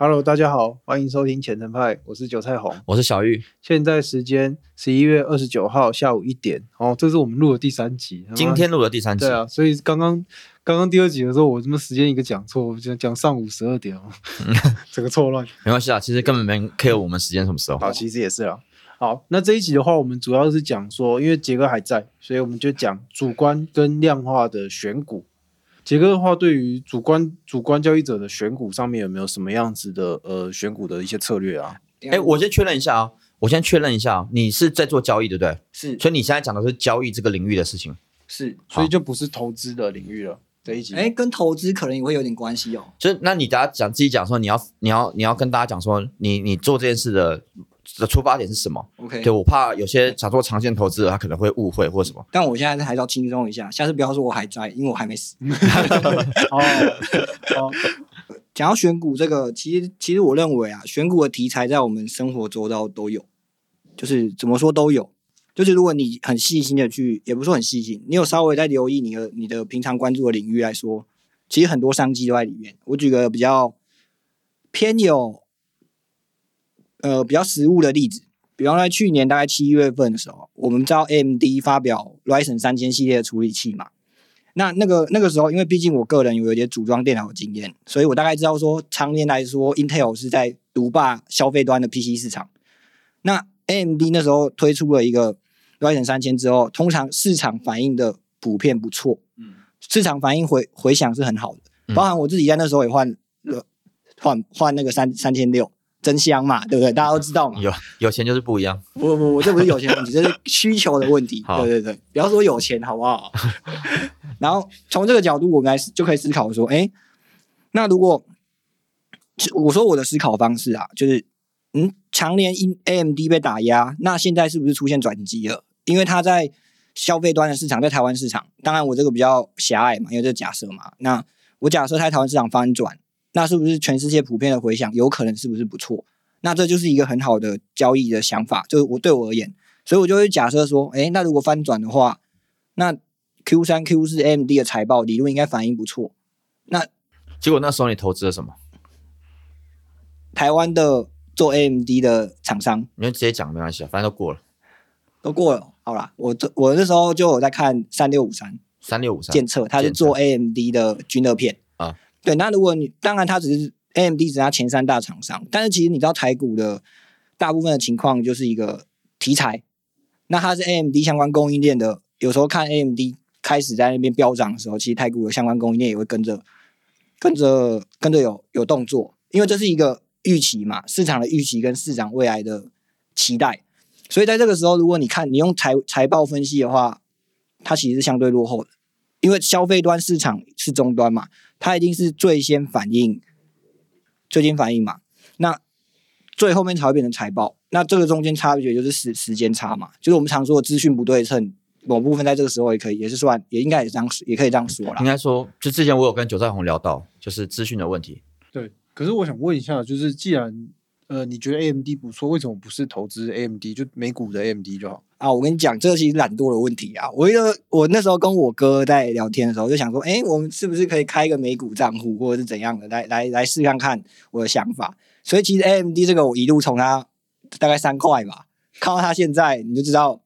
Hello，大家好，欢迎收听浅层派，我是韭菜红。我是小玉，现在时间十一月二十九号下午一点，哦，这是我们录的第三集。今天录的第三集。对啊，所以刚刚刚刚第二集的时候，我什么时间一个讲错，我讲讲上午十二点哦，整个错乱。没关系啊，其实根本没 care 我们时间什么时候。好，其实也是啊。好，那这一集的话，我们主要是讲说，因为杰哥还在，所以我们就讲主观跟量化的选股。杰哥的话，对于主观主观交易者的选股上面有没有什么样子的呃选股的一些策略啊？哎，我先确认一下啊，我先确认一下，你是在做交易对不对？是，所以你现在讲的是交易这个领域的事情。是，所以就不是投资的领域了。这一集，哎，跟投资可能也会有点关系哦。就是那你大家讲自己讲说，你要你要你要跟大家讲说，你你做这件事的。的出发点是什么？OK，对我怕有些想做长线投资的，他可能会误会或什么。但我现在还是要轻松一下，下次不要说我还在，因为我还没死。哦，好，讲到选股这个，其实其实我认为啊，选股的题材在我们生活周遭都有，就是怎么说都有。就是如果你很细心的去，也不是说很细心，你有稍微在留意你的你的平常关注的领域来说，其实很多商机都在里面。我举个比较偏有。呃，比较实物的例子，比方在去年大概七月份的时候，我们知道 AMD 发表 Ryzen 三千系列的处理器嘛。那那个那个时候，因为毕竟我个人有一些组装电脑的经验，所以我大概知道说，常年来说，Intel 是在独霸消费端的 PC 市场。那 AMD 那时候推出了一个 Ryzen 三千之后，通常市场反应的普遍不错，嗯，市场反应回回响是很好的，包含我自己在那时候也换了换换那个三三千六。真香嘛，对不对？大家都知道嘛。有有钱就是不一样。不不不，这不是有钱问题，这是需求的问题。对对对，不要说有钱好不好？然后从这个角度，我们来就可以思考说，哎，那如果我说我的思考方式啊，就是嗯，常年因 AMD 被打压，那现在是不是出现转机了？因为它在消费端的市场，在台湾市场，当然我这个比较狭隘嘛，因为这假设嘛。那我假设在台湾市场翻转。那是不是全世界普遍的回响有可能是不是不错？那这就是一个很好的交易的想法，就是我对我而言，所以我就会假设说，哎，那如果翻转的话，那 Q 三 Q 四 AMD 的财报理论应该反应不错。那结果那时候你投资了什么？台湾的做 AMD 的厂商，你就直接讲没关系啊，反正都过了，都过了，好啦，我这我那时候就有在看三六五三，三六五三监测，它是做 AMD 的均热片。对，那如果你当然它只是 AMD 只是它前三大厂商，但是其实你知道台股的大部分的情况就是一个题材，那它是 AMD 相关供应链的，有时候看 AMD 开始在那边飙涨的时候，其实台股的相关供应链也会跟着跟着跟着有有动作，因为这是一个预期嘛，市场的预期跟市场未来的期待，所以在这个时候，如果你看你用财财报分析的话，它其实是相对落后的。因为消费端市场是终端嘛，它一定是最先反应、最先反应嘛。那最后面才会变成财报，那这个中间差别就是时时间差嘛，就是我们常说的资讯不对称，某部分在这个时候也可以，也是算，也应该也这样，也可以这样说啦。应该说，就之前我有跟九寨红聊到，就是资讯的问题。对，可是我想问一下，就是既然呃你觉得 AMD 不错，为什么不是投资 AMD，就美股的 AMD 就好？啊，我跟你讲，这其实懒惰的问题啊。我得我那时候跟我哥在聊天的时候，就想说，哎，我们是不是可以开一个美股账户，或者是怎样的，来来来试看看我的想法。所以其实 AMD 这个，我一路从它大概三块吧，看到它现在，你就知道，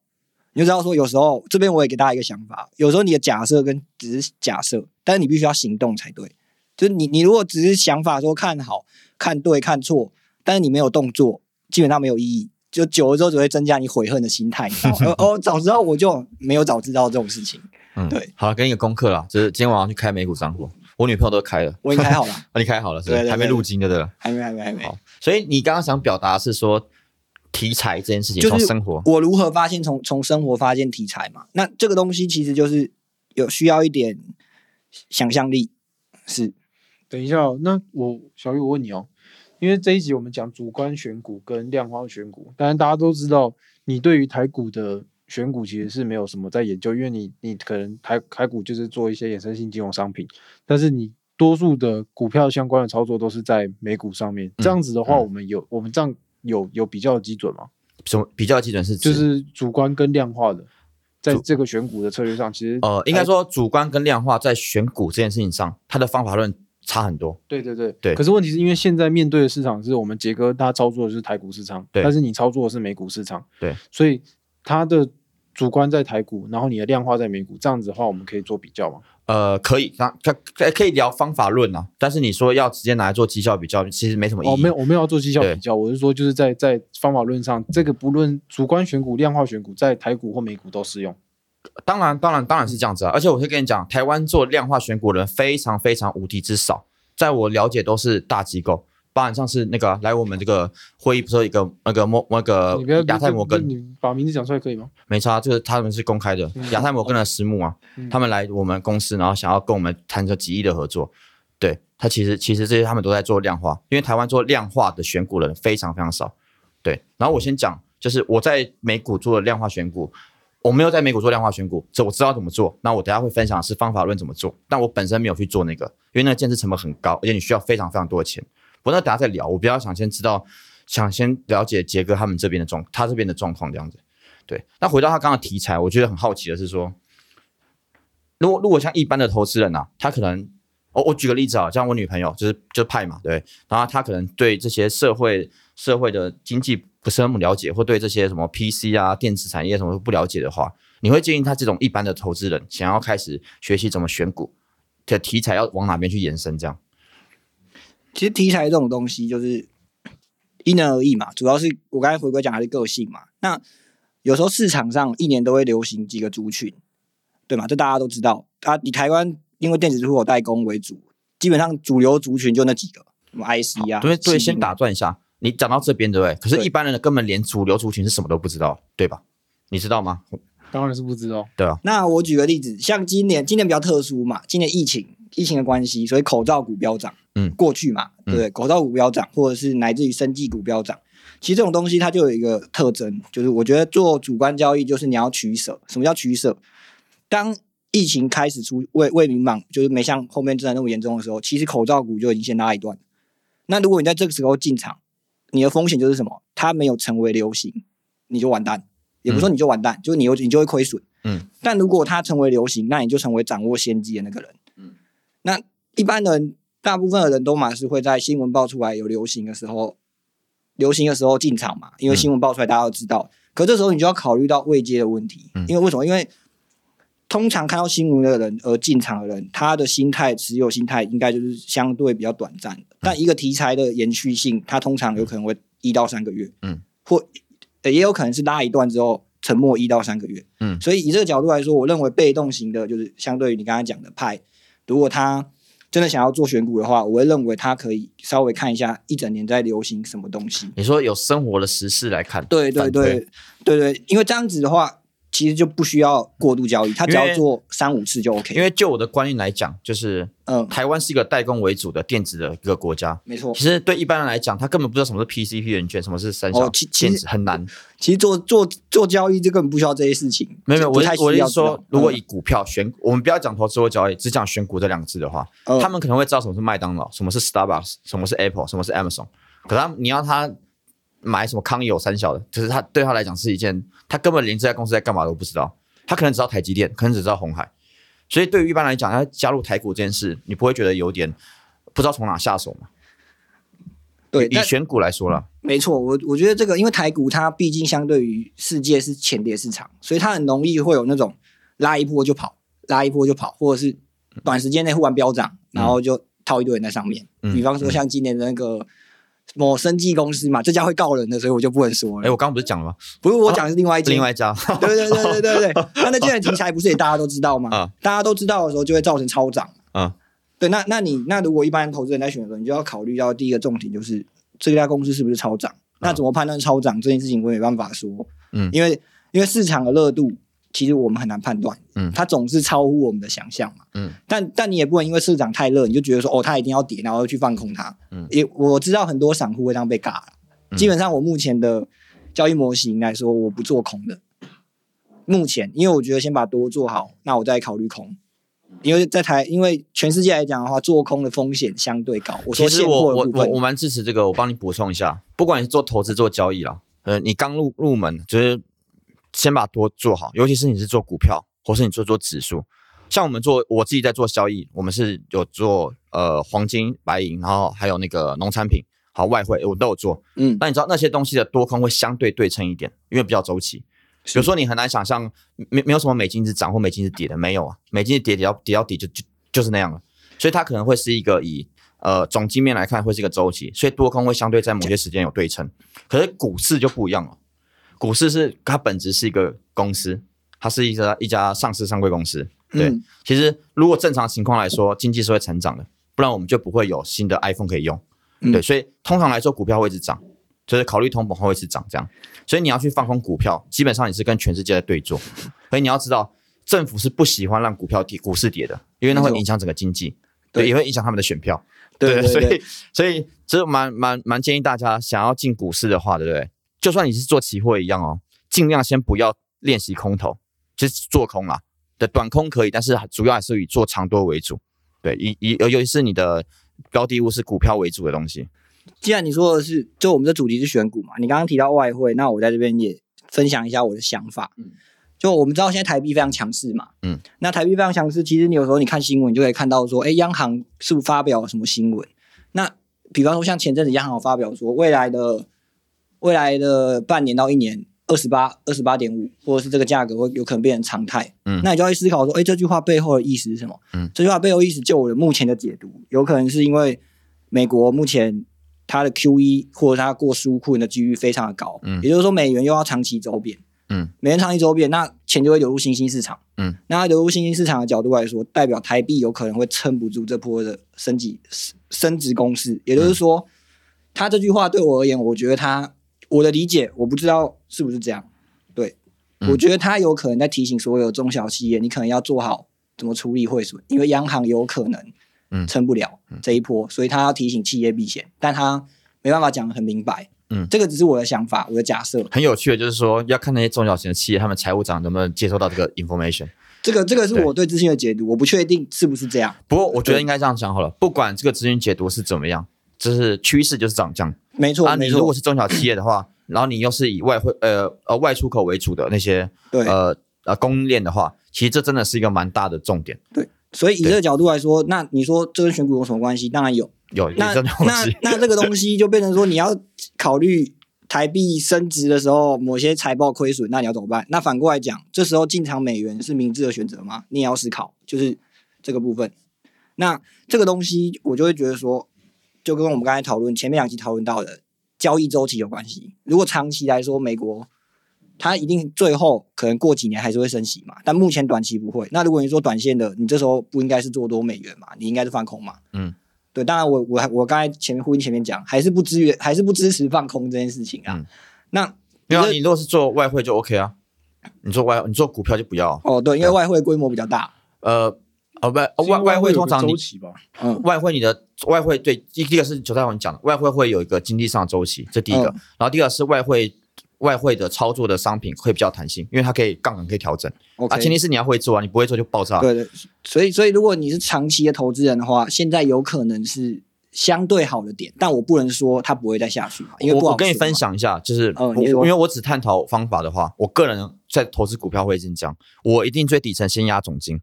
你就知道说，有时候这边我也给大家一个想法，有时候你的假设跟只是假设，但是你必须要行动才对。就是你你如果只是想法说看好、看对、看错，但是你没有动作，基本上没有意义。就久了之后，只会增加你悔恨的心态。哦，早知道我就没有早知道这种事情。嗯，对。好了，给你一个功课了，就是今天晚上去开美股账户。我女朋友都开了，我已经开好了。那你开好了是吧？还没入金的对吧？还没，还没，还没。好，所以你刚刚想表达是说题材这件事情，从生活，我如何发现从从生活发现题材嘛？那这个东西其实就是有需要一点想象力。是，等一下，那我小玉，我问你哦。因为这一集我们讲主观选股跟量化选股，当然大家都知道，你对于台股的选股其实是没有什么在研究，因为你你可能台台股就是做一些衍生性金融商品，但是你多数的股票相关的操作都是在美股上面。这样子的话，我们有我们这样有有比较基准吗？什么比较基准是？就是主观跟量化的，在这个选股的策略上，其实呃，应该说主观跟量化在选股这件事情上，它的方法论差很多。对对对对可是问题是因为现在面对的市场是我们杰哥他操作的是台股市场，对但是你操作的是美股市场，对，所以他的主观在台股，然后你的量化在美股，这样子的话，我们可以做比较吗？呃，可以，那可可可以聊方法论啊，但是你说要直接拿来做绩效比较，其实没什么意义。哦，没有，我没有要做绩效比较，我是说就是在在方法论上，这个不论主观选股、量化选股，在台股或美股都适用。当然，当然，当然是这样子啊！而且我会跟你讲，台湾做量化选股的人非常非常无敌之少，在我了解都是大机构，包含上次那个来我们这个会议不是有一个那个摩那个亚太摩根，你把名字讲出来可以吗？没差，就是他们是公开的，亚太摩根的私募啊，嗯他们来我们公司，然后想要跟我们谈这几亿的合作。对他其实其实这些他们都在做量化，因为台湾做量化的选股人非常非常少。对，然后我先讲，就是我在美股做的量化选股，我没有在美股做量化选股，这我知道怎么做。那我等下会分享是方法论怎么做，但我本身没有去做那个，因为那个建设成本很高，而且你需要非常非常多的钱。不过那等下再聊，我比较想先知道，想先了解杰哥他们这边的状，他这边的状况这样子。对，那回到他刚刚题材，我觉得很好奇的是说，如果如果像一般的投资人啊，他可能，我、我举个例子啊，像我女朋友就是就派嘛，对，然后他可能对这些社会社会的经济不是那么了解，或对这些什么 PC 啊、电子产业什么都不了解的话，你会建议他这种一般的投资人想要开始学习怎么选股的题材要往哪边去延伸？这样，其实题材这种东西就是因人而异嘛，主要是我刚才回归讲还是个性嘛。那有时候市场上一年都会流行几个族群，对嘛？这大家都知道。啊，以台湾因为电子出口代工为主，基本上主流族群就那几个，什么 IC 啊。对对，先打断一下，你讲到这边对不对？可是，一般人根本连主流族群是什么都不知道，对吧？你知道吗？当然是不知道。对啊，那我举个例子，像今年，今年比较特殊嘛，今年疫情，疫情的关系，所以口罩股飙涨。嗯过去嘛，对不对？口罩股飙涨，或者是乃至于生技股飙涨，其实这种东西它就有一个特征，就是我觉得做主观交易就是你要取舍。什么叫取舍？当疫情开始出未未明朗，就是没像后面真的那么严重的时候，其实口罩股就已经先拉一段。那如果你在这个时候进场，你的风险就是什么？它没有成为流行，你就完蛋。也不是说你就完蛋，就是你有你就会亏损。嗯。但如果它成为流行，那你就成为掌握先机的那个人。嗯。那一般人，大部分的人都嘛是会在新闻爆出来有流行的时候，流行的时候进场嘛，因为嗯新闻爆出来大家都知道。可这时候你就要考虑到未接的问题，嗯因为为什么？因为通常看到新闻的人而进场的人，他的心态持有心态应该就是相对比较短暂的。但一个题材的延续性，它通常有可能会一到三个月，嗯，或呃也有可能是拉一段之后沉默一到三个月，嗯。所以以这个角度来说，我认为被动型的，就是相对于你刚才讲的派，如果他真的想要做选股的话，我会认为他可以稍微看一下一整年在流行什么东西。你说有生活的时事来看，对对对。对对，因为这样子的话，其实就不需要过度交易，他只要做三五次就 OK。因为就我的观念来讲，就是嗯，台湾是一个代工为主的电子的一个国家。没错其，实对一般人来讲，他根本不知道什么是 PCP 元件，什么是三小电子，很难。其实做做做交易，这根本不需要这些事情。没有我是我是说，如果嗯以股票选，我们不要讲投资或交易，只讲选股这两个字的话，嗯他们可能会知道什么是麦当劳，什么是 Starbucks，什么是 Apple，什么是 Amazon。可他你要他买什么康友三小的，就是他对他来讲是一件，他根本连这家公司在干嘛都不知道。他可能只知道台积电，可能只知道红海。所以对于一般来讲，他加入台股这件事，你不会觉得有点不知道从哪下手吗？对，但以选股来说了，没错，我我觉得这个，因为台股它毕竟相对于世界是前跌市场，所以它很容易会有那种拉一波就跑，拉一波就跑，或者是短时间内忽然飙涨，然后就套一堆人在上面。嗯比方说像今年的那个某生技公司嘛，这家会告人的，所以我就不能说哎，了。我刚刚不是讲了吗？不是我讲的是另外一家，另外一家，对对对对对对，那那件题材不是也大家都知道吗？啊大家都知道的时候，就会造成超涨。啊，对，那那你那如果一般投资人在选的时候，你就要考虑到第一个重点就是这家公司是不是超涨。那怎么判断超涨这件事情，我也没办法说。嗯因为因为市场的热度，其实我们很难判断。嗯它总是超乎我们的想象嘛。嗯，但但你也不能因为市场太热，你就觉得说哦，它一定要跌，然后去放空它。嗯也我知道很多散户会这样被尬了。嗯基本上我目前的交易模型来说，我不做空的。目前，因为我觉得先把多做好，那我再考虑空。因为在台，因为全世界来讲的话，做空的风险相对高。我说其实现我我我我蛮支持这个，我帮你补充一下，不管你是做投资做交易啦，呃，你刚入入门，就是先把多做好，尤其是你是做股票，或是你做做指数，像我们做我自己在做交易，我们是有做呃黄金、白银，然后还有那个农产品，好外汇我都有做。嗯，那你知道那些东西的多空会相对对称一点，因为比较周期。比如说你很难想象没没有什么美金是涨或美金是跌的，没有啊，美金是跌跌到跌到底就就就是那样了。所以它可能会是一个以呃总经面来看会是一个周期，所以多空会相对在某些时间有对称。可是股市就不一样了，股市是它本质是一个公司，它是一家一家上市上柜公司。对，嗯其实如果正常情况来说，经济是会成长的，不然我们就不会有新的 iPhone 可以用。嗯对，所以通常来说，股票会一直涨，就是考虑通膨后会一直涨这样。所以你要去放空股票，基本上你是跟全世界在对坐。所以你要知道，政府是不喜欢让股票跌、股市跌的，因为那会影响整个经济，对对，也会影响他们的选票。对对对所以所以其实蛮蛮蛮建议大家想要进股市的话，对不对？就算你是做期货一样哦，尽量先不要练习空头，就是做空啦。的短空可以，但是主要还是以做长多为主。对，以以尤其是你的标的物是股票为主的东西。既然你说的是，就我们的主题是选股嘛，你刚刚提到外汇，那我在这边也分享一下我的想法。嗯就我们知道现在台币非常强势嘛，嗯，那台币非常强势，其实你有时候你看新闻，你就可以看到说，哎，央行是不是发表了什么新闻？那比方说像前阵子央行有发表说，未来的未来的半年到一年，二十八二十八点五，或者是这个价格会有可能变成常态。嗯。那你就要去思考说，哎，这句话背后的意思是什么？嗯，这句话背后意思，就我的目前的解读，有可能是因为美国目前它的 Q E 或者它过输库的几率非常的高，嗯。也就是说美元又要长期走贬，嗯，美元长期周变，那钱就会流入新兴市场，嗯，那它流入新兴市场的角度来说，代表台币有可能会撑不住这波的升级升值攻势，也就是说，他这句话对我而言，我觉得他我的理解，我不知道是不是这样，对、嗯我觉得他有可能在提醒所有中小企业，你可能要做好怎么处理汇损，因为央行有可能嗯撑不了这一波，所以他要提醒企业避险，但他没办法讲的很明白。嗯这个只是我的想法，我的假设。很有趣的就是说，要看那些中小型的企业，他们财务长能不能接收到这个 information。这个这个是我对资讯的解读，我不确定是不是这样。不过我觉得应该这样讲好了，不管这个资讯解读是怎么样，就是趋势就是长这样。没错，啊，你如果，是中小企业的话，然后你又是以外汇呃呃外出口为主的那些对呃呃供应链的话，其实这真的是一个蛮大的重点。对所以以这个角度来说，那你说这跟选股有什么关系？当然有。有有那那，那这个东西就变成说，你要考虑台币升值的时候，某些财报亏损，那你要怎么办？那反过来讲，这时候进场美元是明智的选择吗？你也要思考，就是这个部分。那这个东西，我就会觉得说，就跟我们刚才讨论前面两期讨论到的交易周期有关系。如果长期来说，美国它一定最后可能过几年还是会升息嘛，但目前短期不会。那如果你说短线的，你这时候不应该是做多美元嘛，你应该是放空嘛。嗯，对，当然我我还我刚才前面呼应前面讲，还是不支援，还是不支持放空这件事情啊。嗯那没有啊你如果是做外汇就 OK 啊，你做外你做股票就不要啊。哦，对，因为外汇规模比较大，呃哦外是因为外汇通常你周期吧，嗯，外汇你的外汇对第第一个是九太王讲的，外汇会有一个经济上的周期，这第一个。嗯然后第二个是外汇外汇的操作的商品会比较弹性，因为它可以杠杆可以调整啊。前提是你要会做啊，你不会做就爆炸。对对，所以所以如果你是长期的投资人的话，现在有可能是相对好的点，但我不能说它不会再下去嘛，因为我我跟你，分享一下，就是我哦你说因为我只探讨方法的话，我个人在投资股票会这样讲，我一定最底层先压总金，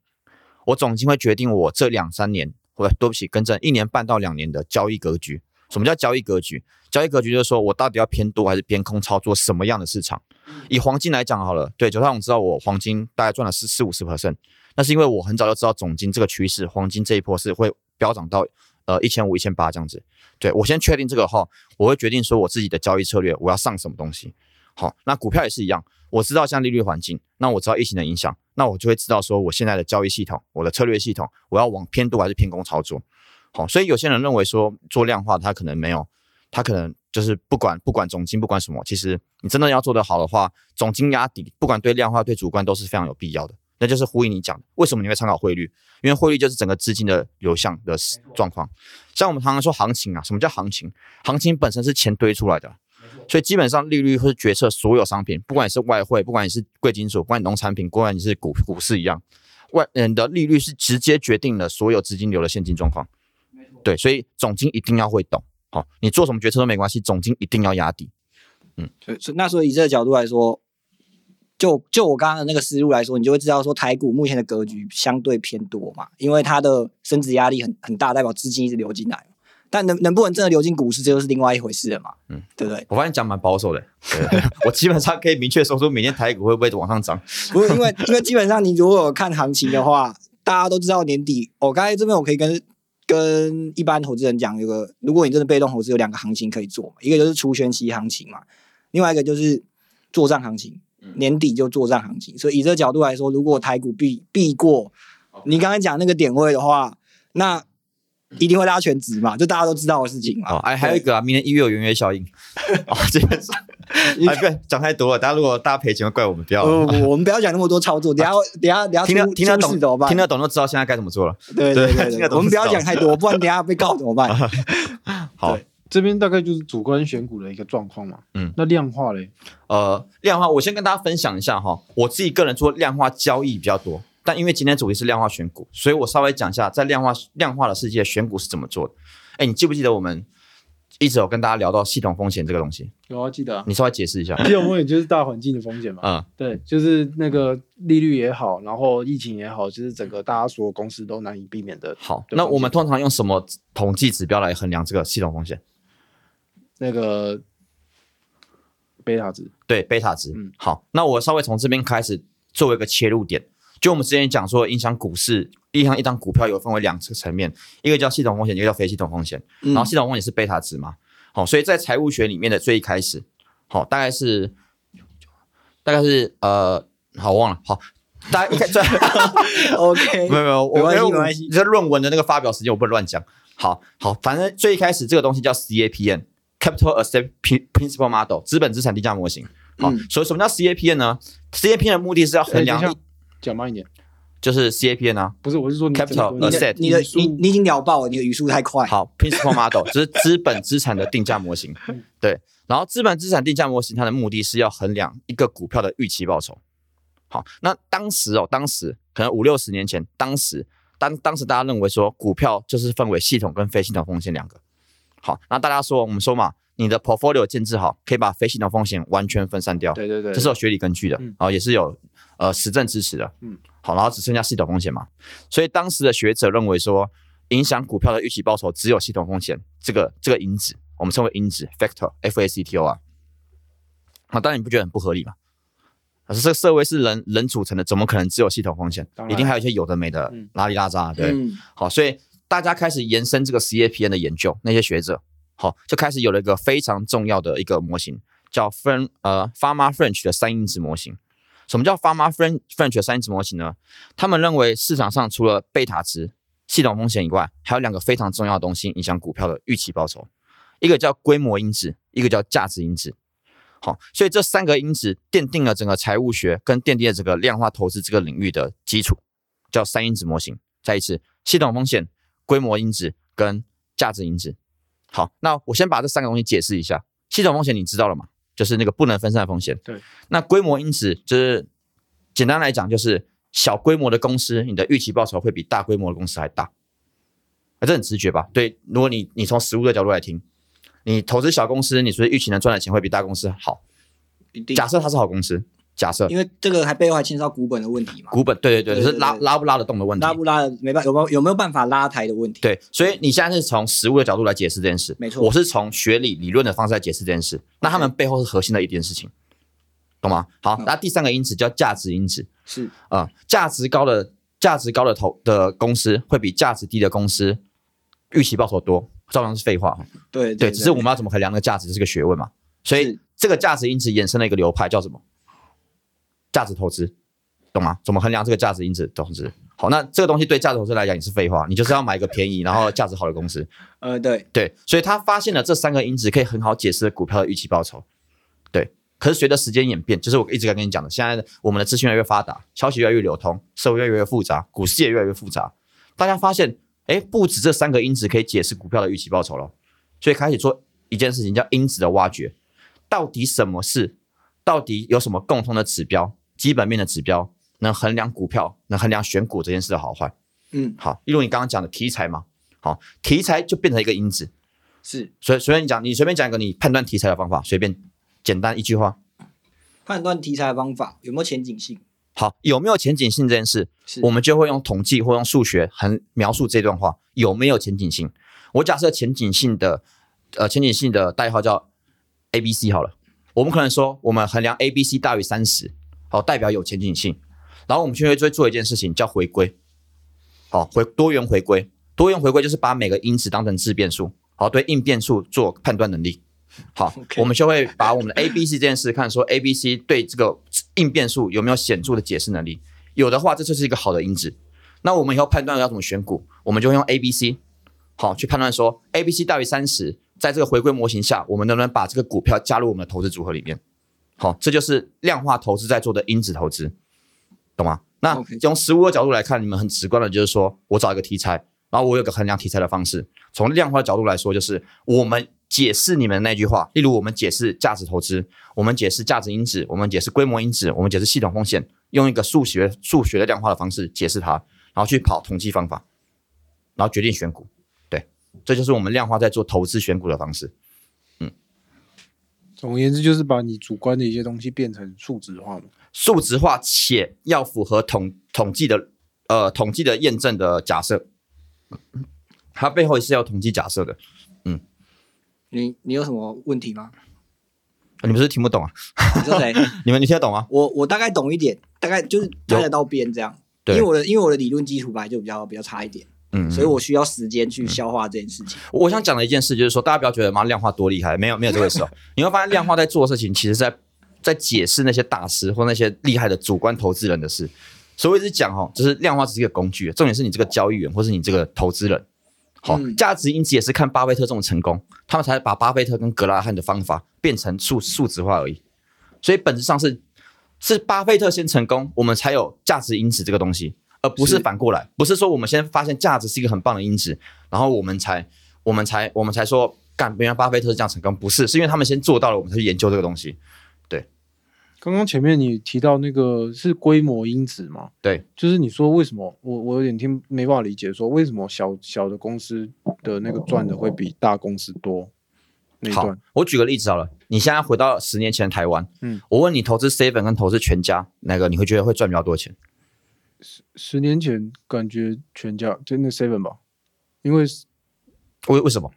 我总金会决定我这两三年，或对不起，更正，一年半到两年的交易格局。什么叫交易格局？交易格局就是说我到底要偏多还是偏空操作什么样的市场？以黄金来讲好了，对，九太龙知道我黄金大概赚了四四五十 percent，那是因为我很早就知道总金这个趋势，黄金这一波是会飙涨到呃一千五、一千八这样子。对我先确定这个后，我会决定说我自己的交易策略，我要上什么东西。好，那股票也是一样，我知道像利率环境，那我知道疫情的影响，那我就会知道说我现在的交易系统，我的策略系统，我要往偏多还是偏空操作。好，所以有些人认为说做量化，他可能没有，他可能就是不管不管总金不管什么，其实你真的要做得好的话，总金压底，不管对量化对主观都是非常有必要的。那就是呼应你讲的，为什么你会参考汇率？因为汇率就是整个资金的流向的状况。像我们常常说行情啊，什么叫行情？行情本身是钱堆出来的，所以基本上利率会决策所有商品，不管你是外汇，不管你是贵金属，不管你农产品，不管你是股股市一样，外嗯的利率是直接决定了所有资金流的现金状况。对，所以总金一定要会懂。好、你做什么决策都没关系，总金一定要压底。所以所以那所以以这个角度来说，就就我刚刚的那个思路来说，你就会知道说台股目前的格局相对偏多嘛，因为它的升值压力很很大，代表资金一直流进来。但能能不能真的流进股市，这就是另外一回事了嘛，嗯嗯，对不对？我发现讲蛮保守的，对 我基本上可以明确说出明天台股会不会往上涨。不是因为因为基本上你如果有看行情的话，大家都知道年底，我、刚才这边我可以跟跟一般投资人讲，有个如果你真的被动投资，有两个行情可以做嘛，一个就是除权息行情嘛，另外一个就是作战行情，年底就作战行情。所以以这个角度来说，如果台股避避过你刚才讲那个点位的话，那一定会拉全值嘛，就大家都知道的事情嘛。哦，哎，还有一个啊，明年一月有圆月效应，哦，基本上，哎，不要讲太多了，大家如果大家赔钱会怪我们，不要。呃，我我们不要讲那么多操作，等下等下等下听得听得懂怎么办？听得懂就知道现在该怎么做了。对对对对，对听得懂我们不要讲太多，不然等下被告怎么办？好对，这边大概就是主观选股的一个状况嘛。嗯，那量化嘞，呃，量化，我先跟大家分享一下哈，我自己个人做量化交易比较多，但因为今天主题是量化选股，所以我稍微讲一下在量化量化的世界选股是怎么做的。哎，你记不记得我们一直有跟大家聊到系统风险这个东西？有啊，记得啊。你稍微解释一下。系统风险就是大环境的风险嘛。嗯，对，就是那个利率也好，然后疫情也好，就是整个大家所有公司都难以避免的好，那我们通常用什么统计指标来衡量这个系统风险？那个贝塔值。对，贝塔值。嗯好，那我稍微从这边开始作为一个切入点。就我们之前讲说，影响股市、影响一张股票有分为两个层面，一个叫系统风险，一个叫非系统风险。嗯然后系统风险是贝塔值嘛，好，所以在财务学里面的最一开始，好，大概是大概是呃，好忘了，好，大家一开始 OK，没有没有，我没关系没关系这论文的那个发表时间我不能乱讲。好好，反正最一开始这个东西叫 CAPM。Capital Asset Prin- Principal Model 资本资产定价模型，好，嗯所以什么叫 CAPM 呢？CAPM 的目的是要衡量讲慢一点，就是 CAPN 啊，不是，我是说你 Capital 你的 asset 你的你你已经聊爆了，你的语速太快。好，principal model 就是资本资产的定价模型，对。然后资本资产定价模型它的目的是要衡量一个股票的预期报酬。好，那当时哦，当时可能五六十年前，当时当当时大家认为说股票就是分为系统跟非系统风险两个。好，那大家说我们说嘛，你的 portfolio 建制好，可以把非系统风险完全分散掉。对对对，这是有学理根据的，嗯。然后也是有呃实证支持的，嗯。嗯，好，然后只剩下系统风险嘛，所以当时的学者认为说，影响股票的预期报酬只有系统风险这个这个因子，我们称为因子 factor F A C T O 啊，那当然你不觉得很不合理吗？可是这个社会是人人组成的，怎么可能只有系统风险一定还有一些有的没的嗯。拉里拉扎，对，嗯。好，所以大家开始延伸这个 CAPN 的研究，那些学者，好，就开始有了一个非常重要的一个模型，叫分呃 Fama French 的三因子模型。什么叫 Pharma French French 的三因子模型呢？他们认为市场上除了贝塔值、系统风险以外，还有两个非常重要的东西影响股票的预期报酬，一个叫规模因子，一个叫价值因子。好，所以这三个因子奠定了整个财务学跟奠定了这个量化投资这个领域的基础，叫三因子模型。再一次，系统风险、规模因子跟价值因子。好，那我先把这三个东西解释一下。系统风险你知道了吗？就是那个不能分散的风险。对。那规模因子就是简单来讲，就是小规模的公司，你的预期报酬会比大规模的公司还大。啊，这很直觉吧？对，如果你你从实物的角度来听，你投资小公司，你所以预期能赚的钱会比大公司好。一定假设它是好公司，假设因为这个还背后还牵涉到股本的问题嘛，股本，对对对，就是拉拉不拉得动的问题。拉不拉的没办有没有有没有办法拉抬的问题。对，所以你现在是从实物的角度来解释这件事，没错我是从学理理论的方式来解释这件事。那他们背后是核心的一件事情，懂吗？好，嗯那第三个因子叫价值因子是啊、呃价值高的价值高的投的公司会比价值低的公司预期报酬多，照样是废话。对对，只是我们要怎么衡量那个价值，这是个学问嘛。所以这个价值因子衍生了一个流派，叫什么？价值投资，懂吗？怎么衡量这个价值因子投资？好，那这个东西对价值投资来讲也是废话，你就是要买一个便宜然后价值好的公司。呃对对，所以他发现了这三个因子可以很好解释股票的预期报酬。对，可是随着时间演变，就是我一直在跟你讲的，现在我们的资讯越来越发达，消息越来越流通，社会越来越复杂，股市也越来越复杂。大家发现，哎，不止这三个因子可以解释股票的预期报酬了，所以开始做一件事情叫因子的挖掘。到底什么是？到底有什么共通的指标、基本面的指标，能衡量股票、能衡量选股这件事的好坏？嗯好，例如你刚刚讲的题材嘛，好，题材就变成一个因子。是随随便你讲，你随便讲一个你判断题材的方法，随便简单一句话。判断题材的方法有没有前景性？好，有没有前景性这件事，是我们就会用统计或用数学很描述这段话有没有前景性。我假设前景性的呃前景性的代号叫 A B C 好了，我们可能说我们衡量 A B C 大于三十，好代表有前景性，然后我们就会做做一件事情叫回归，好回多元回归，多元回归就是把每个因子当成自变数，好对应变数做判断能力。好 我们就会把我们的 A、B、C 这件事看说 A、B、C 对这个应变数有没有显著的解释能力，有的话，这就是一个好的因子。那我们以后判断要怎么选股，我们就会用 A、B、C，好去判断说 A、B、C 大于三十，在这个回归模型下，我们能不能把这个股票加入我们的投资组合里面？好，这就是量化投资在做的因子投资，懂吗？那用实物的角度来看，你们很直观的就是说我找一个题材，然后我有个衡量题材的方式。从量化的角度来说，就是我们解释你们的那句话，例如我们解释价值投资，我们解释价值因子，我们解释规模因子，我们解释系统风险，用一个数学数学的量化的方式解释它，然后去跑统计方法，然后决定选股。对，这就是我们量化在做投资选股的方式。总而言之，就是把你主观的一些东西变成数值化嘛。数值化且要符合统统计的呃统计的验证的假设，它背后是要统计假设的。嗯你你有什么问题吗？你们是不是听不懂啊？你说谁？你们你听得懂吗？我我大概懂一点，大概就是猜得到边这样。对因为我的因为我的理论基础本来就比较比较差一点，嗯，所以我需要时间去消化这件事情。我想讲的一件事就是说，大家不要觉得妈量化多厉害，没有没有这回事哦。你会发现量化在做的事情，其实在在解释那些大师或那些厉害的主观投资人的事。所以我一直讲哦，就是量化只是一个工具，重点是你这个交易员或是你这个投资人。好，嗯价值因子也是看巴菲特这种成功，他们才把巴菲特跟格拉汉的方法变成数数值化而已。所以本质上是是巴菲特先成功，我们才有价值因子这个东西，而不是是反过来，不是说我们先发现价值是一个很棒的因子，然后我们才我们才我们才说干，原来巴菲特是这样成功，不是，是因为他们先做到了，我们才去研究这个东西。对刚刚前面你提到那个是规模因子嘛？对，就是你说为什么我我有点听没办法理解，说为什么小小的公司的那个赚的会比大公司多好段？，我举个例子好了，你现在回到十年前的台湾，嗯，我问你投资 seven 跟投资全家哪个你会觉得会赚比较多钱？十十年前感觉全家真的 seven 吧，因为为为什么？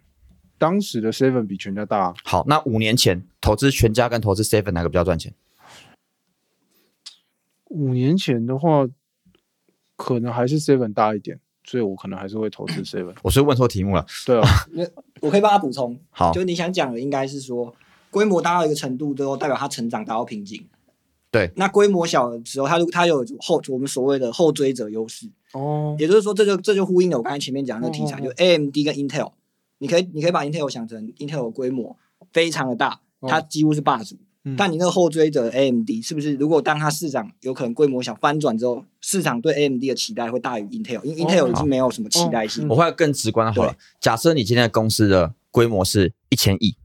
当时的 seven 比全家大啊、好，那五年前投资全家跟投资 seven 哪个比较赚钱？五年前的话，可能还是 seven 大一点，所以我可能还是会投资 seven。我是问错题目了。对啊，那我可以帮他补充，好就你想讲的应该是说，规模大到一个程度之后，代表它成长达到瓶颈。对，那规模小的时候，它就它有后我们所谓的后追者优势，哦，也就是说，这就这就呼应了我刚才前面讲的那个题材，哦哦就 AMD 跟 Intel，你可以你可以把 Intel 想成 Intel 的规模非常的大，哦它几乎是霸主。嗯但你那个后追者 AMD 是不是？如果当它市场有可能规模小翻转之后，市场对 AMD 的期待会大于 Intel，因 Intel 已经没有什么期待性。嗯我会更直观好了。假设你今天的公司的规模是一千亿，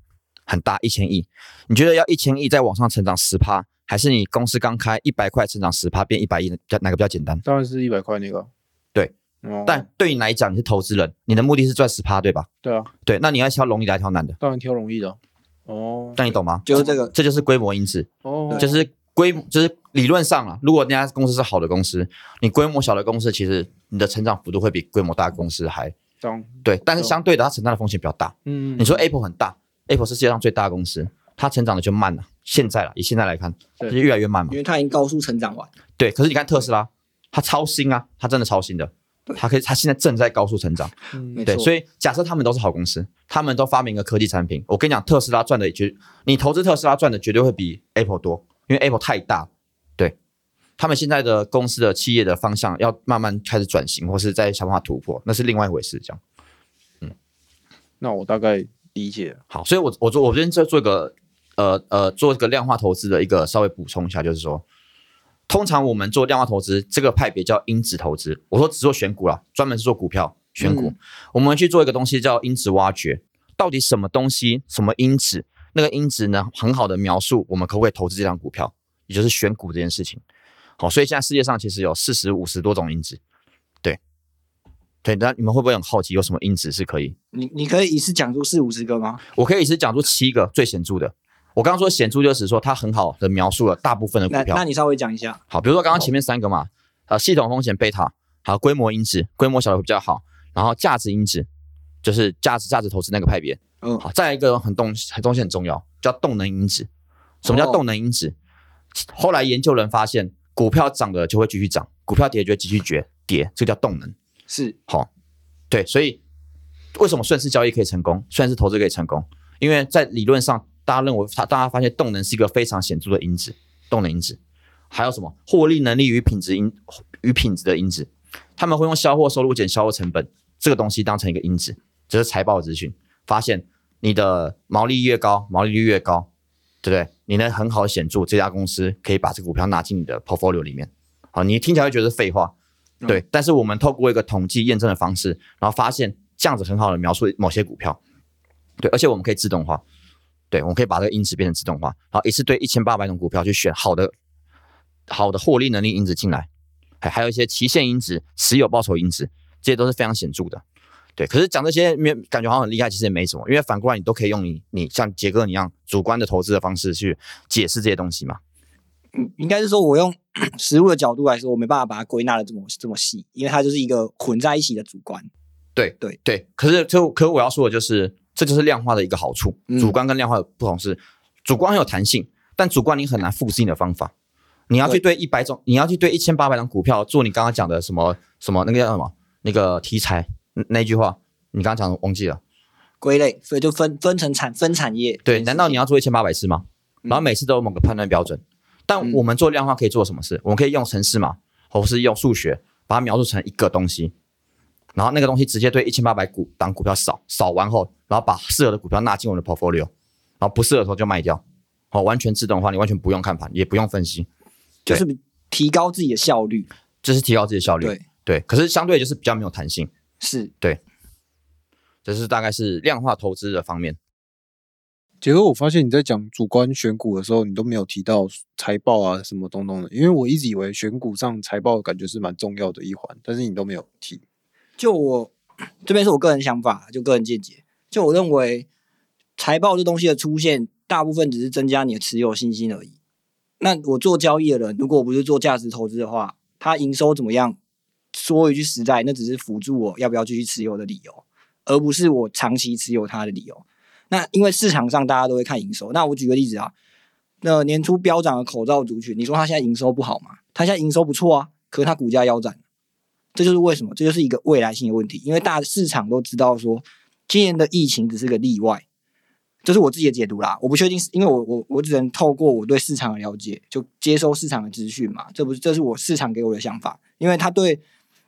很大，一千亿，你觉得要一千亿再往上成长十趴，还是你公司刚开一百块成长十趴变一百亿，哪哪个比较简单？当然是一百块那个。对哦，但对你来讲，你是投资人，你的目的是赚十趴，对吧？对啊，对，那你要挑容易的还是挑难的？当然挑容易的。哦那你懂吗？就是这个这就是规模因子，哦，就是规模，就是理论上啊，如果那家公司是好的公司，你规模小的公司，其实你的成长幅度会比规模大的公司还当对，但是相对的，它承担的风险比较大。嗯，你说 Apple 很大，Apple 是世界上最大的公司，它成长的就慢了。现在了，以现在来看，对就越来越慢嘛因。为它已经高速成长完。对，可是你看特斯拉，它超新啊，它真的超新的，它可以，它现在正在高速成长。嗯对，所以假设他们都是好公司，他们都发明了科技产品，我跟你讲，特斯拉赚的绝，你投资特斯拉赚的绝对会比 Apple 多，因为 Apple 太大。对，他们现在的公司的企业的方向要慢慢开始转型，或是在想办法突破，那是另外一回事。这样。嗯那我大概理解。好，所以我我做我这边就做一个呃呃做这个量化投资的一个稍微补充一下，就是说，通常我们做量化投资这个派别叫因子投资，我说只做选股啦，专门是做股票选股，嗯我们去做一个东西叫因子挖掘，到底什么东西什么因子，那个因子呢很好的描述我们可不可以投资这张股票，也就是选股这件事情。好，所以现在世界上其实有四十五十多种因子，对。对，那你们会不会很好奇有什么因子是可以你你可以一次讲出四五十个吗？我可以一次讲出七个最显著的，我刚刚说显著，就是说它很好的描述了大部分的股票那那。你稍微讲一下，好，比如说刚刚前面三个嘛，呃，系统风险贝塔，还有规模因子，规模小的会比较好，然后价值因子，就是价值价值投资那个派别。嗯，好，再来一个很东很东西很重要，叫动能因子。什么叫哦动能因子？后来研究人发现，股票涨了就会继续涨，股票跌就会继续跌跌，这个叫动能。是好，对，所以为什么顺势交易可以成功，顺势投资可以成功？因为在理论上，大家认为他，大家发现动能是一个非常显著的因子，动能因子。还有什么获利能力与品质因与品质的因子？他们会用销货收入减销货成本这个东西当成一个因子，这是财报资讯，发现你的毛利越高，毛利率越高，对不对？你能很好的显著这家公司可以把这个股票拿进你的 portfolio 里面。好，你听起来会觉得废话，对，但是我们透过一个统计验证的方式，然后发现这样子很好的描述某些股票，对，而且我们可以自动化，对，我们可以把这个因子变成自动化，好一次对一千八百种股票去选好的好的获利能力因子进来，还还有一些期限因子、持有报酬因子，这些都是非常显著的。对，可是讲这些没有感觉好像很厉害，其实也没什么，因为反过来你都可以用你你像杰哥你一样主观的投资的方式去解释这些东西嘛。嗯应该是说我用 实物的角度来说，我没办法把它归纳的这么这么细，因为它就是一个混在一起的主观。对对对，可是就可是我要说的就是，这就是量化的一个好处。嗯主观跟量化的不同是，主观很有弹性，但主观你很难复制你的方法。你要去对一百种，你要去对一千八百张股票做你刚刚讲的什么什么那个叫什么那个题材那那句话，你刚刚讲的忘记了。归类，所以就分分成产分产业。对，难道你要做一千八百次吗？嗯然后每次都有某个判断标准，但嗯我们做量化可以做什么事？我们可以用程式嘛，或是用数学把它描述成一个东西，然后那个东西直接对一千八百股档股票扫，扫完后，然后把适合的股票纳进我们的 portfolio，然后不适合的时候就卖掉，好，完全自动化，你完全不用看盘，也不用分析，就是提高自己的效率。这是提高自己的效率。对，对，可是相对就是比较没有弹性，是对这是大概是量化投资的方面。杰哥，我发现你在讲主观选股的时候，你都没有提到财报啊什么东东的，因为我一直以为选股上财报感觉是蛮重要的一环，但是你都没有提。就我这边是我个人想法，就个人见解。就我认为，财报这东西的出现，大部分只是增加你的持有信心而已。那我做交易的人，如果我不是做价值投资的话，他营收怎么样？说一句实在，那只是辅助我要不要继续持有的理由，而不是我长期持有它的理由。那因为市场上大家都会看营收，那我举个例子啊，那年初飙涨的口罩族群，你说它现在营收不好吗？它现在营收不错啊，可是它股价腰斩。这就是为什么，这就是一个未来性的问题。因为大市场都知道说，今年的疫情只是个例外，这是我自己的解读啦。我不确定是，因为我我我只能透过我对市场的了解，就接收市场的资讯嘛。这不是，这是我市场给我的想法。因为他对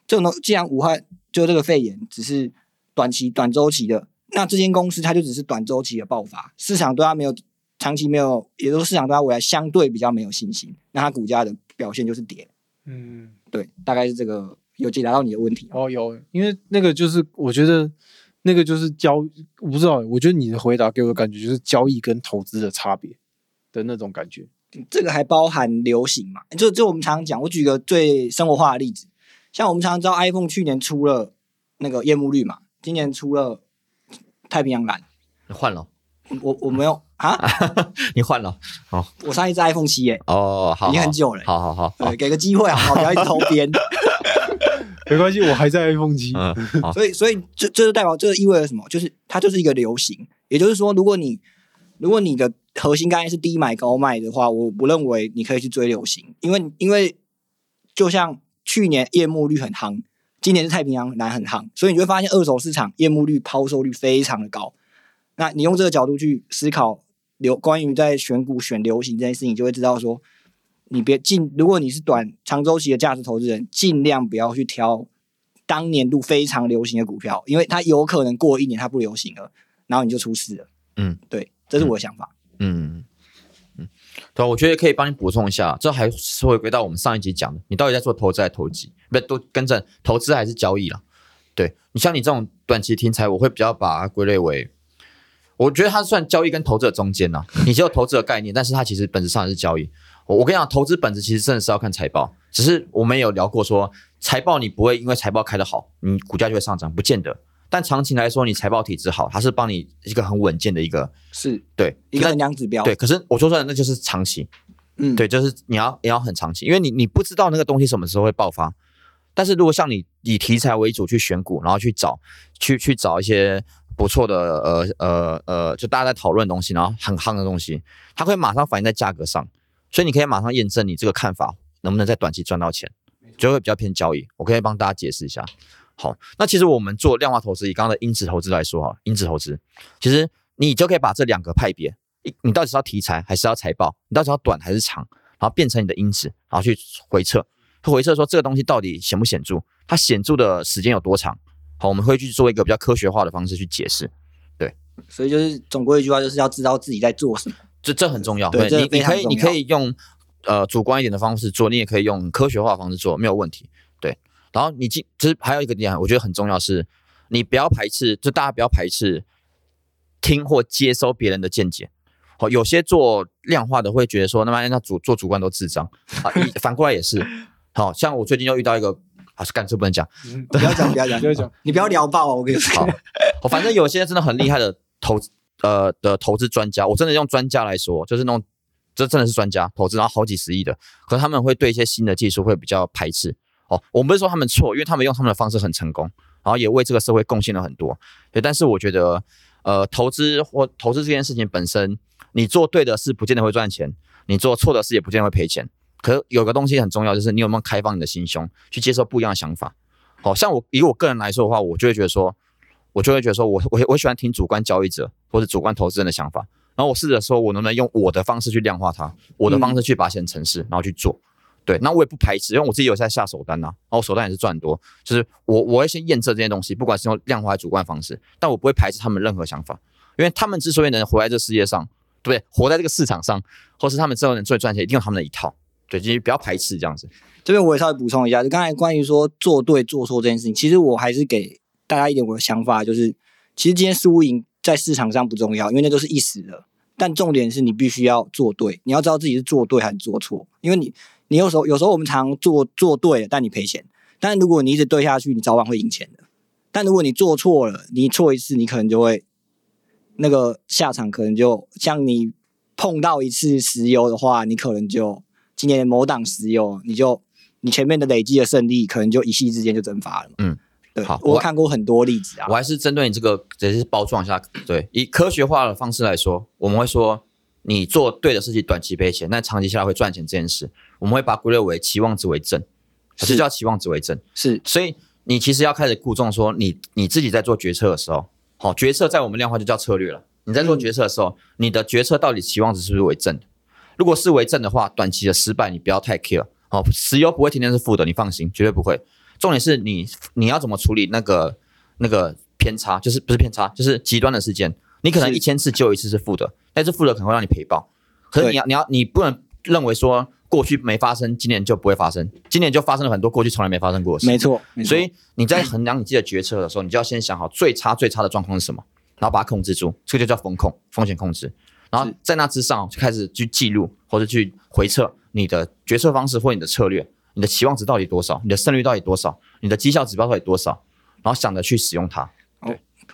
这种东，既然武汉就这个肺炎只是短期、短周期的，那这间公司它就只是短周期的爆发，市场对它没有长期没有，也就是市场对它未来相对比较没有信心，那它股价的表现就是跌。嗯，对，大概是这个有解答到你的问题。哦，有，因为那个就是我觉得那个就是交，我不知道，我觉得你的回答给我的感觉就是交易跟投资的差别的那种感觉。这个还包含流行嘛？就就我们常常讲，我举个最生活化的例子，像我们常常知道 iPhone 去年出了那个夜幕绿嘛，今年出了太平洋蓝，你换了，我我没有啊，你换了我上一支 iPhone 七耶、哦，好，已经很久了好好好，好对，给个机会好不好？不要一直偷编。没关系，我还在 iPhone 七。嗯，所以，所以这这就代表，这意味着什么？就是它就是一个流行。也就是说，如果你如果你的核心概念是低买高卖的话，我不认为你可以去追流行，因为因为就像去年夜幕率很夯，今年是太平洋蓝很夯，所以你就会发现二手市场夜幕率抛售率非常的高。那你用这个角度去思考流关于在选股选流行这件事情，就会知道说，你别尽，如果你是短长周期的价值投资人，尽量不要去挑当年度非常流行的股票，因为它有可能过一年它不流行了，然后你就出事了。嗯，对，这是我的想法。嗯嗯，对啊，我觉得可以帮你补充一下，这还是回归到我们上一集讲的，你到底在做投资还是投机？不是，都跟着投资还是交易了？对你像你这种短期题材，我会比较把它归类为，我觉得它算交易跟投资的中间呐、你只有投资的概念，但是它其实本质上还是交易。我我跟你讲，投资本质其实真的是要看财报，只是我们有聊过说，财报你不会因为财报开得好，你股价就会上涨，不见得。但长期来说，你财报体质好，它是帮你一个很稳健的一个是对一个衡量指标。对。可是我说出来那就是长期，嗯，对，就是你要你要很长期，因为你你不知道那个东西什么时候会爆发。但是如果像你以题材为主去选股，然后去找去去找一些不错的呃呃呃，就大家在讨论的东西，然后很夯的东西，它会马上反映在价格上，所以你可以马上验证你这个看法能不能在短期赚到钱，就会比较偏交易。我可以帮大家解释一下。好，那其实我们做量化投资，以刚刚的因子投资来说哈，因子投资其实你就可以把这两个派别，一你到底是要题材还是要财报，你到底要短还是长，然后变成你的因子，然后去回测，回测说这个东西到底显不显著，它显著的时间有多长。好，我们会去做一个比较科学化的方式去解释，对所以就是总归一句话，就是要知道自己在做什么。这这很重要。对这你你可以你可以用呃主观一点的方式做，你也可以用科学化的方式做，没有问题。对，然后你进，其实还有一个点，我觉得很重要是，你不要排斥，就大家不要排斥听或接收别人的见解。好，有些做量化的会觉得说，那么那主做主观都智障啊，一反过来也是。好像我最近又遇到一个啊，干这不能讲，嗯不要讲，不要讲，不要讲，你不要聊爆我！我跟你说好，，我反正有些真的很厉害的投资呃的投资专家，我真的用专家来说，就是那种这真的是专家投资，然后好几十亿的，可他们会对一些新的技术会比较排斥。哦，我不是说他们错，因为他们用他们的方式很成功，然后也为这个社会贡献了很多。对，但是我觉得，呃，投资或投资这件事情本身，你做对的事不见得会赚钱，你做错的事也不见得会赔钱。可有个东西很重要，就是你有没有开放你的心胸，去接受不一样的想法。好、像我以我个人来说的话，我就会觉得说，我就会觉得说我我我喜欢听主观交易者或者主观投资人的想法，然后我试着说我能不能用我的方式去量化它，我的方式去把它写成程式，然后去做。对，那我也不排斥，因为我自己有在下手单呐、然后我手单也是赚很多，就是我我会先验证这些东西，不管是用量化还是主观方式，但我不会排斥他们任何想法，因为他们之所以能活在这世界上，对不对？活在这个市场上，或是他们之后能最赚钱，一定有他们的一套。对，就是不要排斥这样子。这边我也稍微补充一下，就刚才关于说做对做错这件事情，其实我还是给大家一点我的想法，就是其实今天输赢在市场上不重要，因为那都是一时的。但重点是你必须要做对，你要知道自己是做对还是做错，因为你你有时候有时候我们常做做对了，但你赔钱；但如果你一直对下去，你早晚会赢钱的。但如果你做错了，你错一次，你可能就会那个下场可能就像你碰到一次石油的话，你可能就今年某档石油，你就你前面的累积的胜利，可能就一夕之间就蒸发了。嗯，好我看过很多例子啊我。还是针对你这个，只是包装一下。对，以科学化的方式来说，我们会说，你做对的事情，短期赔钱，但长期下来会赚钱这件事，我们会把它归类为期望值为正，是叫期望值为正。是所以你其实要开始注重说你你自己在做决策的时候，好，决策在我们量化就叫策略了。你在做决策的时候，你的决策到底期望值是不是为正的？如果是为正的话，短期的失败你不要太 care。哦，石油不会天天是负的，你放心，绝对不会。重点是你你要怎么处理那个那个偏差，就是不是偏差，就是极端的事件。你可能一千次就有一次是负的，但是负的可能会让你赔爆。可是你要你要你不能认为说过去没发生，今年就不会发生，今年就发生了很多过去从来没发生过的事。没错，没错所以你在衡量你自己的决策的时候，你就要先想好最差最差的状况是什么，然后把它控制住，这个就叫风控，风险控制。然后在那之上就开始去记录或者去回测你的决策方式或你的策略，你的期望值到底多少，你的胜率到底多少，你的绩效指标到底多少，然后想着去使用它。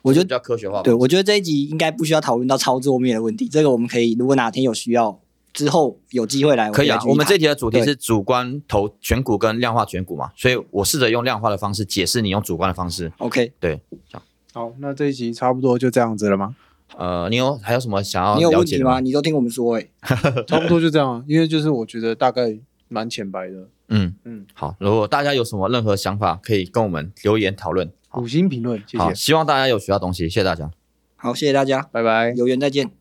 我觉得比较科学化。对，我觉得这一集应该不需要讨论到操作面的问题，这个我们可以，如果哪天有需要，之后有机会来，可以啊我们这一题的主题是主观投选股跟量化选股嘛，所以我试着用量化的方式解释你用主观的方式。OK，对，这样好，那这一集差不多就这样子了吗？呃，你有还有什么想要你有了解的问题吗？？你都听我们说、欸，差不多就这样啊，因为就是我觉得大概蛮浅白的。嗯嗯嗯，好，如果大家有什么任何想法，可以跟我们留言讨论。好五星评论，谢好，谢，希望大家有学到东西，谢谢大家。好，谢谢大家，拜拜。有缘再见。